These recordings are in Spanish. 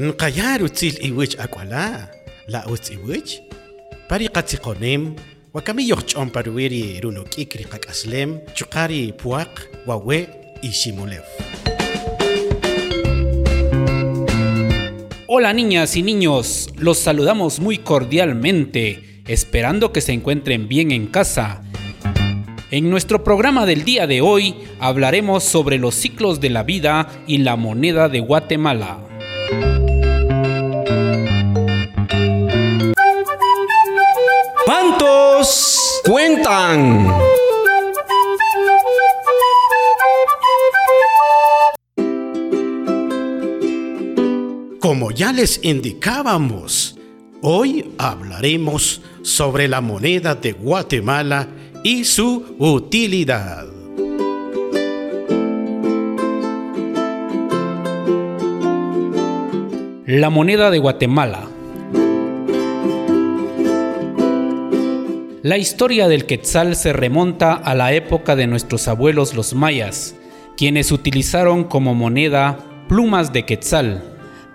نقيار وتسيل إيوج أكوالا لا أوت إيوج طريقة تقونيم وكمي يخجون برويري رونو كيكري قاك أسلم شقاري بواق ووي إيشيموليف Hola niñas y niños, los saludamos muy cordialmente, esperando que se encuentren bien en casa. En nuestro programa del día de hoy hablaremos sobre los ciclos de la vida y la moneda de Guatemala. ¿Cuántos cuentan? Como ya les indicábamos, hoy hablaremos sobre la moneda de Guatemala y su utilidad. La moneda de Guatemala. La historia del quetzal se remonta a la época de nuestros abuelos los mayas, quienes utilizaron como moneda plumas de quetzal.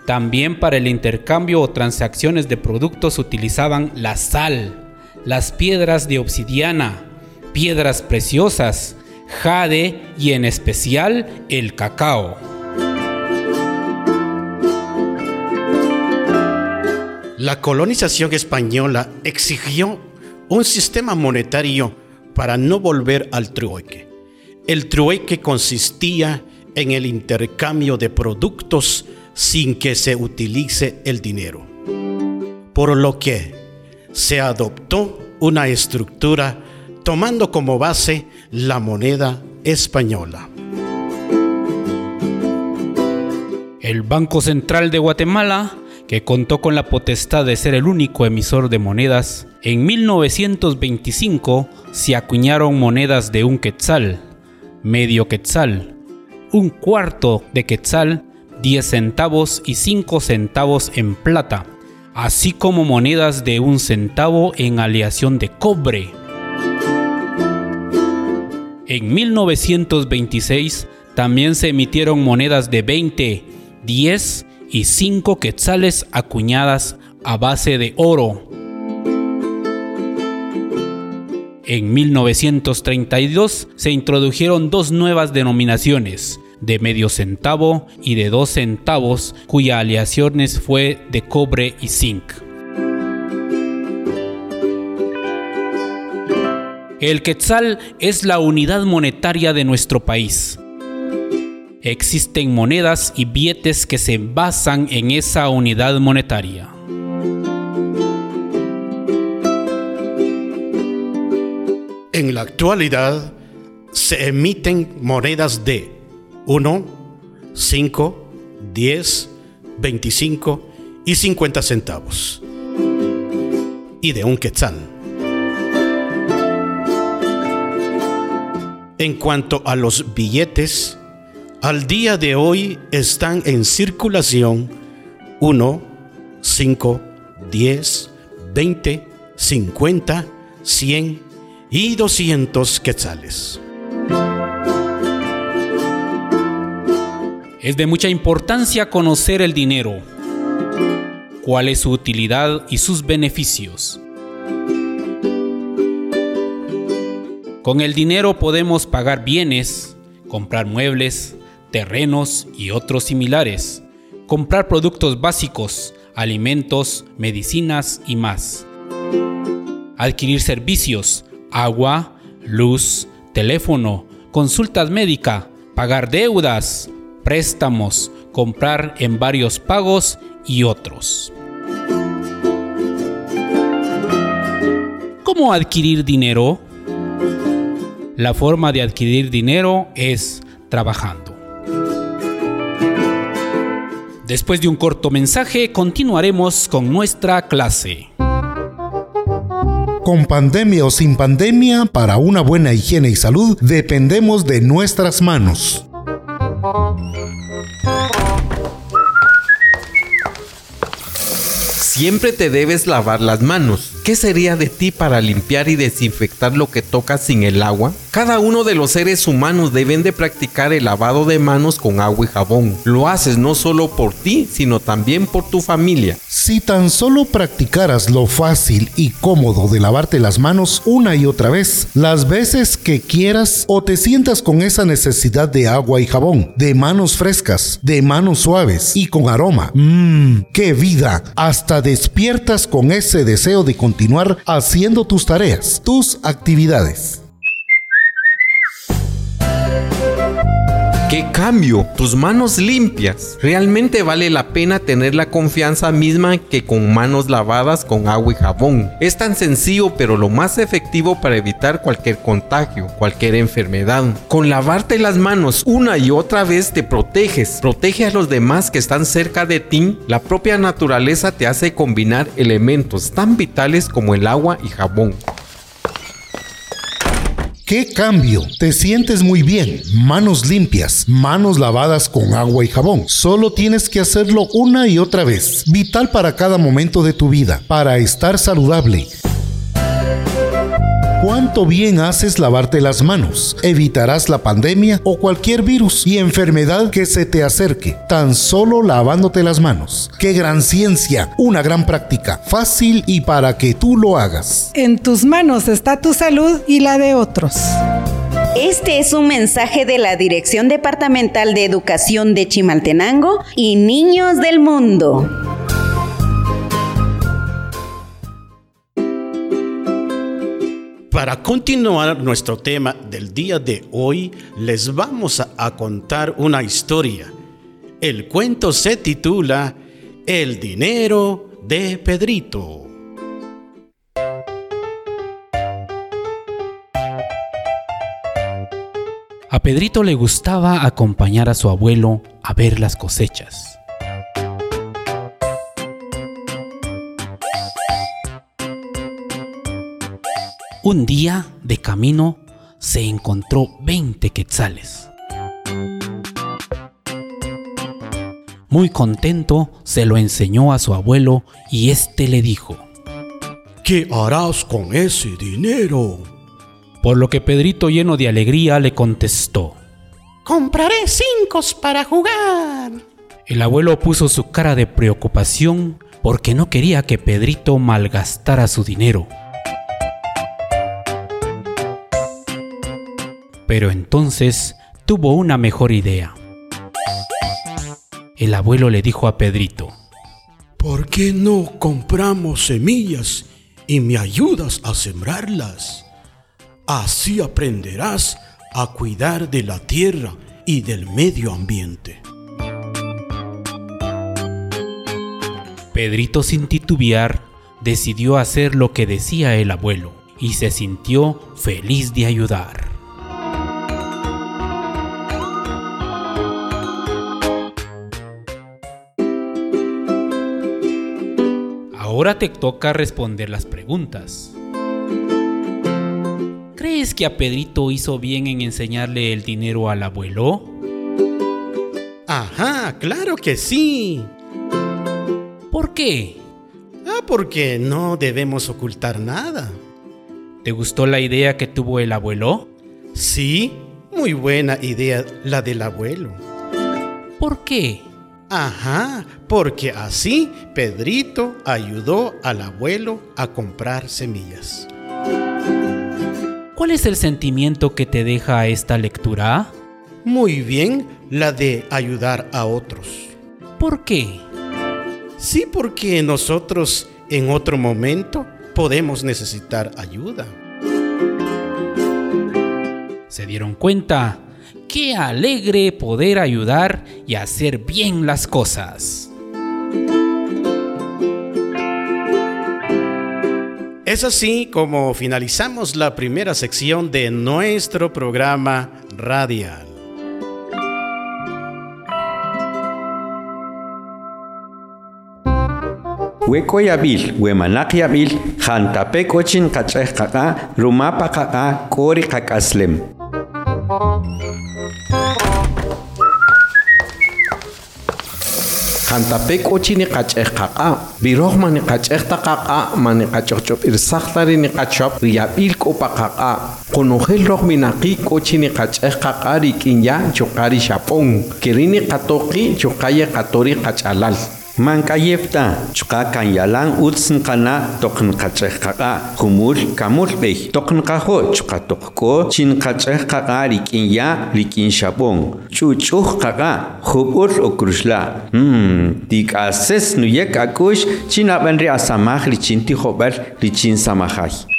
También para el intercambio o transacciones de productos utilizaban la sal, las piedras de obsidiana, piedras preciosas, jade y en especial el cacao. La colonización española exigió un sistema monetario para no volver al trueque. El trueque consistía en el intercambio de productos sin que se utilice el dinero. Por lo que se adoptó una estructura tomando como base la moneda española. El Banco Central de Guatemala, que contó con la potestad de ser el único emisor de monedas, en 1925 se acuñaron monedas de un quetzal, medio quetzal, un cuarto de quetzal, 10 centavos y 5 centavos en plata, así como monedas de un centavo en aleación de cobre. En 1926 también se emitieron monedas de 20, 10 y 5 quetzales acuñadas a base de oro. En 1932 se introdujeron dos nuevas denominaciones, de medio centavo y de dos centavos, cuya aleaciones fue de cobre y zinc. El quetzal es la unidad monetaria de nuestro país. Existen monedas y billetes que se basan en esa unidad monetaria. En la actualidad se emiten monedas de 1, 5, 10, 25 y 50 centavos. Y de un quetzal. En cuanto a los billetes, al día de hoy están en circulación 1, 5, 10, 20, 50, 100 y 200 quetzales. Es de mucha importancia conocer el dinero, cuál es su utilidad y sus beneficios. Con el dinero podemos pagar bienes, comprar muebles, terrenos y otros similares, comprar productos básicos, alimentos, medicinas y más. Adquirir servicios, agua, luz, teléfono, consultas médicas, pagar deudas, préstamos, comprar en varios pagos y otros. ¿Cómo adquirir dinero? La forma de adquirir dinero es trabajando. Después de un corto mensaje, continuaremos con nuestra clase. Con pandemia o sin pandemia, para una buena higiene y salud dependemos de nuestras manos. Siempre te debes lavar las manos. ¿Qué sería de ti para limpiar y desinfectar lo que tocas sin el agua? Cada uno de los seres humanos deben de practicar el lavado de manos con agua y jabón. Lo haces no solo por ti, sino también por tu familia. Si tan solo practicaras lo fácil y cómodo de lavarte las manos una y otra vez, las veces que quieras o te sientas con esa necesidad de agua y jabón, de manos frescas, de manos suaves y con aroma, mmm, qué vida, hasta despiertas con ese deseo de continuar haciendo tus tareas, tus actividades. ¡Qué cambio! Tus manos limpias. Realmente vale la pena tener la confianza misma que con manos lavadas con agua y jabón. Es tan sencillo pero lo más efectivo para evitar cualquier contagio, cualquier enfermedad. Con lavarte las manos una y otra vez te proteges. Protege a los demás que están cerca de ti. La propia naturaleza te hace combinar elementos tan vitales como el agua y jabón. ¡Qué cambio! Te sientes muy bien. Manos limpias, manos lavadas con agua y jabón. Solo tienes que hacerlo una y otra vez. Vital para cada momento de tu vida, para estar saludable. ¿Cuánto bien haces lavarte las manos? Evitarás la pandemia o cualquier virus y enfermedad que se te acerque, tan solo lavándote las manos. ¡Qué gran ciencia! Una gran práctica, fácil y para que tú lo hagas. En tus manos está tu salud y la de otros. Este es un mensaje de la Dirección Departamental de Educación de Chimaltenango y Niños del Mundo. Para continuar nuestro tema del día de hoy, les vamos a, contar una historia. El cuento se titula El dinero de Pedrito. A Pedrito le gustaba acompañar a su abuelo a ver las cosechas. Un día, de camino, se encontró 20 quetzales. Muy contento, se lo enseñó a su abuelo y éste le dijo, ¿Qué harás con ese dinero? Por lo que Pedrito, lleno de alegría, le contestó, Compraré cinco para jugar. El abuelo puso su cara de preocupación porque no quería que Pedrito malgastara su dinero. Pero entonces tuvo una mejor idea. El abuelo le dijo a Pedrito, ¿Por qué no compramos semillas y me ayudas a sembrarlas? Así aprenderás a cuidar de la tierra y del medio ambiente. Pedrito sin titubear decidió hacer lo que decía el abuelo y se sintió feliz de ayudar. Ahora te toca responder las preguntas. ¿Crees que a Pedrito hizo bien en enseñarle el dinero al abuelo? Ajá, claro que sí. ¿Por qué? Ah, porque no debemos ocultar nada. ¿Te gustó la idea que tuvo el abuelo? Sí, muy buena idea la del abuelo. ¿Por qué? Ajá, porque así Pedrito ayudó al abuelo a comprar semillas. ¿Cuál es el sentimiento que te deja esta lectura? Muy bien, la de ayudar a otros. ¿Por qué? Sí, porque nosotros en otro momento podemos necesitar ayuda. ¿Se dieron cuenta? Qué alegre poder ayudar y hacer bien las cosas. Es así como finalizamos la primera sección de nuestro programa radial. Hueco yabil, huemanac yabil, jantapecochin cachej rumapa caca, cori cacaslem. Jantapek ochini qach'ej qaqa biroj mani qach'ej ta qaqa mani qach'ojch'op irsaqtari ni qachop riyab'il k'upa qaqa. Qunujel roj minaqi k'ochini qach'ej qaqa rik'in ya chuqari xap'on. Kirini qatoqi chuqaye qatori Mankayefta, chuka kan yalan utsin kana tokn kacheh kaka, humul kamul beh, tokn kaho chuka tokko, chin kacheh kaka rikin ya, rikin shabong, chuchuh kaka, hubul okrusla. Hmm, tik ases nuyek akush, chin abenri asamah richin ti hobel, richin samahai.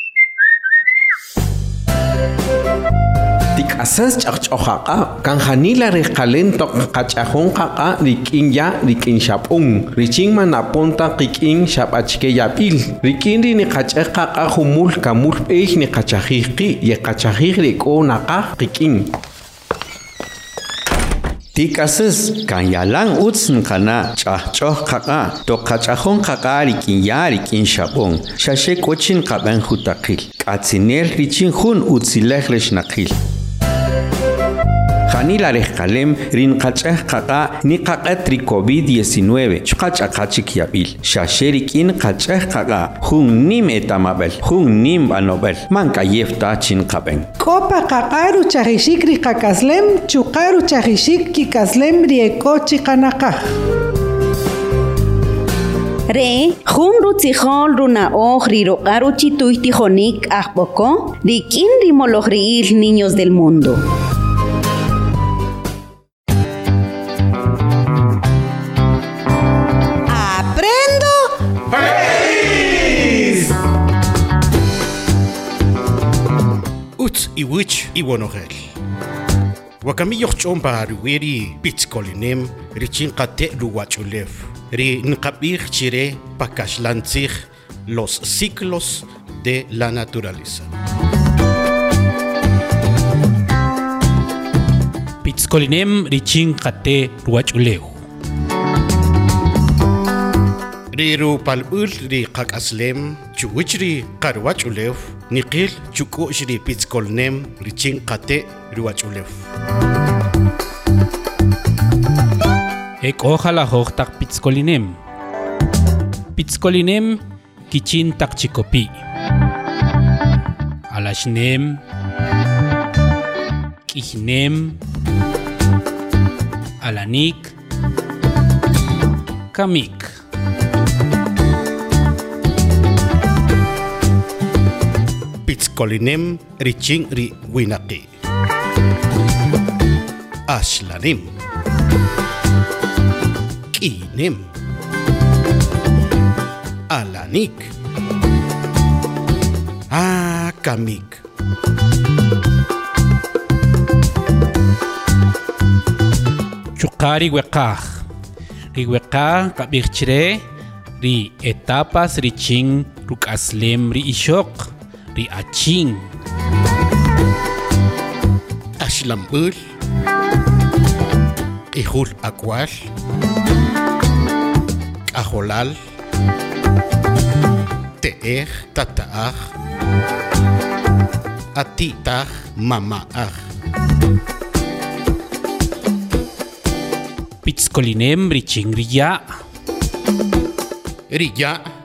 Tik'asas ch'aqch'ojaqa kanjanila riqalen toq qach'ajon qaqa rik'in ya rik'in xap'un. Richin manaponta qik'in xab'achke yab'il rik'in ri niqach'ej qaqa jumul kamul b'ey niqachajij qi' y qachajij rik'o naqaj qik'in. Tikasis kan yalan utsin kana chahchoh kaka to kachahon kaka rikin ya rikin shabon shashe kochin kaben hutakil katsinel richin hun utsilehlesh nakil Janila rejkalem rin kacheh kaka ni kaka tri COVID-19 chukach akachik yabil shasherik in kacheh kaka hun nim etamabel hun nim banobel man kayefta chin kaben Kopa kakaru chahishik rikakaslem, chukaru chahishik kikaslem rieko chikanakaj. Re, jun rutzijol runa oj riroqaru chituy tijonik ajpoko, rikin rimoloj riil niños del mundo. Iwich iwonogel. Wakamilloh chompa ruweri pitzkolinem richin kate ruwachulev. Ri nkabir chire pakashlantzig los ciclos de la naturaleza. Pitzkolinem richin kate ruachuleu. Riru palbul ri kakaslem chuwich ri niqil chuku'x ri pitzkolnem ri chinqate' ri wach'ulew ek'o jalajoj taq pitzkolinem pitzkolinem kichin taq chikopi' alaxnem k'ijnem alanik. Kamik. Pitzkolinem richin ri winaki. Ashlanim. Kinem. Alanik. Akamik. Chukari wekaj. Ri wekaj kabirchire. Ri etapas richin rukaslem ri ishok. Ri aching. Ashlambul. Ihul akwal. Aholal. Teer tataach. Atitach mamaach. Pitzkolinem richin riya.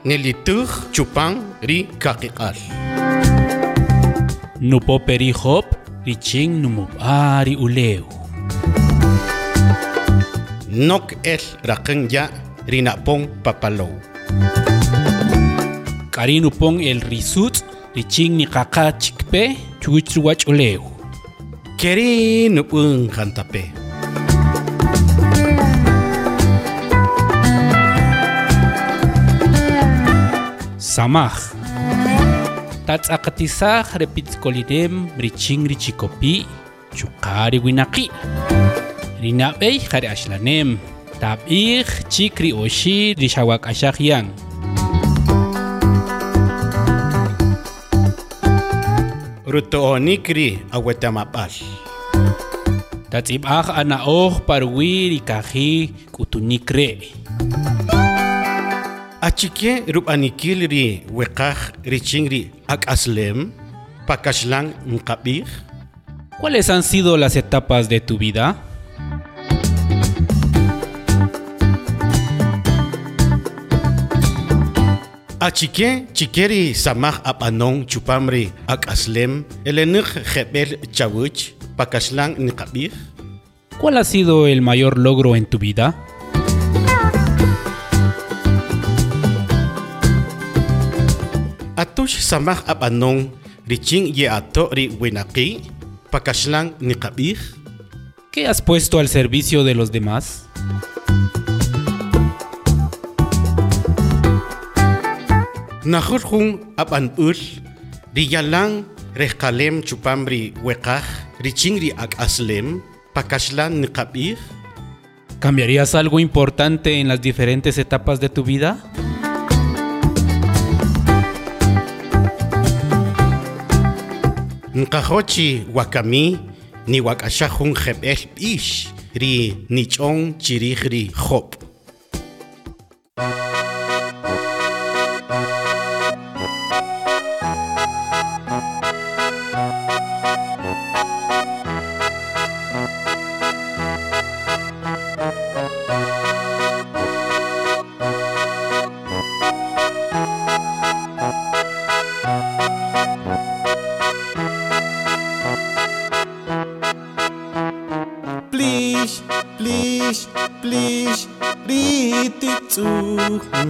Nelituch chupang ri kakikal. Nupo perihop richin numubari uleu. Nok el rakengya rinapong papalow. Karinupong el risut richin ni kaka chikpe chuguchruwach uleu. Keri nupung kantape. Samach. tatsakatisa jarepitzikolidem richin richikopi chukari winaki rinabey jare axlanem tab'ij chikri oxi rixawak'axaj yan ruto'onikri awetamab'al tatz'ib'aj oh parwi rikaji k'utunik re' Achique rubanikil ri wekaj richingri ak aslem, pakashlang nkabir. ¿Cuáles han sido las etapas de tu vida? Achique chikeri samah apanong chupamri ak aslem, elenik jebel chawuch, pakashlang nkabir. ¿Cuál ha sido el mayor logro en tu vida? Atush samah apanong riching ye ato ri winaki. ¿Qué has puesto al servicio de los demás? Ul, chupamri richingri ak aslem, pakashlan. ¿Cambiarías algo importante en las diferentes etapas de tu vida? Nkahochi wakami, ni wakashahung jebel ish, ri nichong chirihri hop. Please,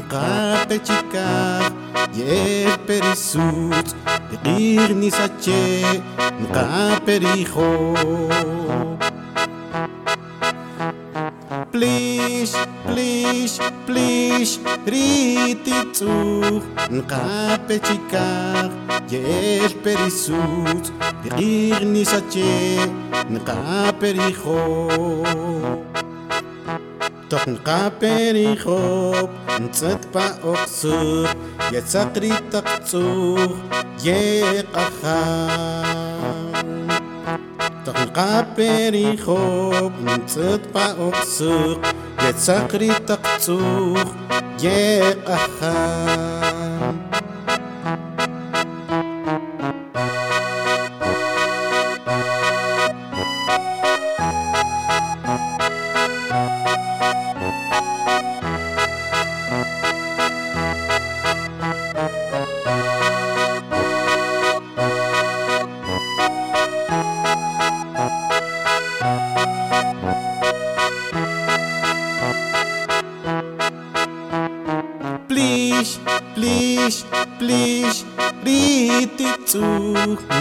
κάτε τσικά και περισσούτ γύρνησα και κα περιχώ Πλείς, πλείς, πλείς ρίτι τσούχ κα πετσικά και περισσούτ γύρνησα και κα περιχώ تقنقابيري خوب نتبع أقصور يتقري تقصوخ يقخام تقنقابيري خوب نتبع أقصور يتقري تقصوخ قخام.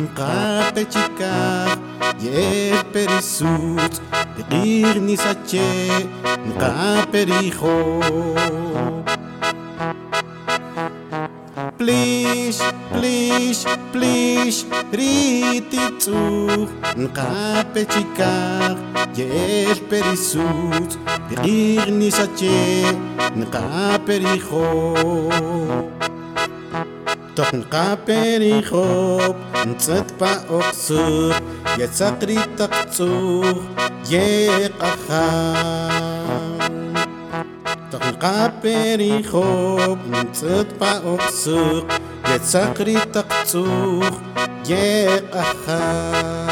נקפצ'יקח יפריסות דגיר ניסצ'ה נקפריחו פליש, פליש, פליש, ריטיצוך נקפצ'יקח יפריסות דגיר ניסצ'ה נקפריחו تقنقا بيري خوب نصد با أقصور يا سقري تقصوخ يق أخام تقنقا بيري خوب نصد با أقصور يا سقري تقصوخ يق أخام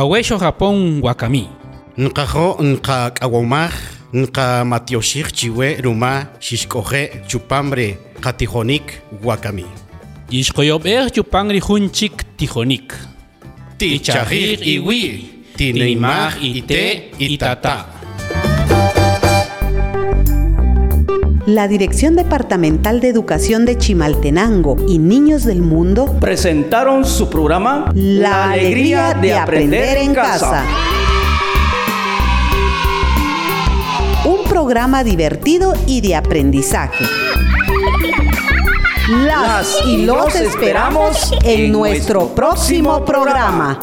Guahuecho Japón Wakami. Nkajo nka kawomaj, nka matioshik chiwe ruma, shishkoje chupambre, katijonik wakami. Yishkoyober Chupangri Hunchik Tijonik. Tichajir iwi, tineimaj ite itata. La Dirección Departamental de Educación de Chimaltenango y Niños del Mundo presentaron su programa La alegría de aprender en casa. Un programa divertido y de aprendizaje. Las y los esperamos en nuestro próximo programa.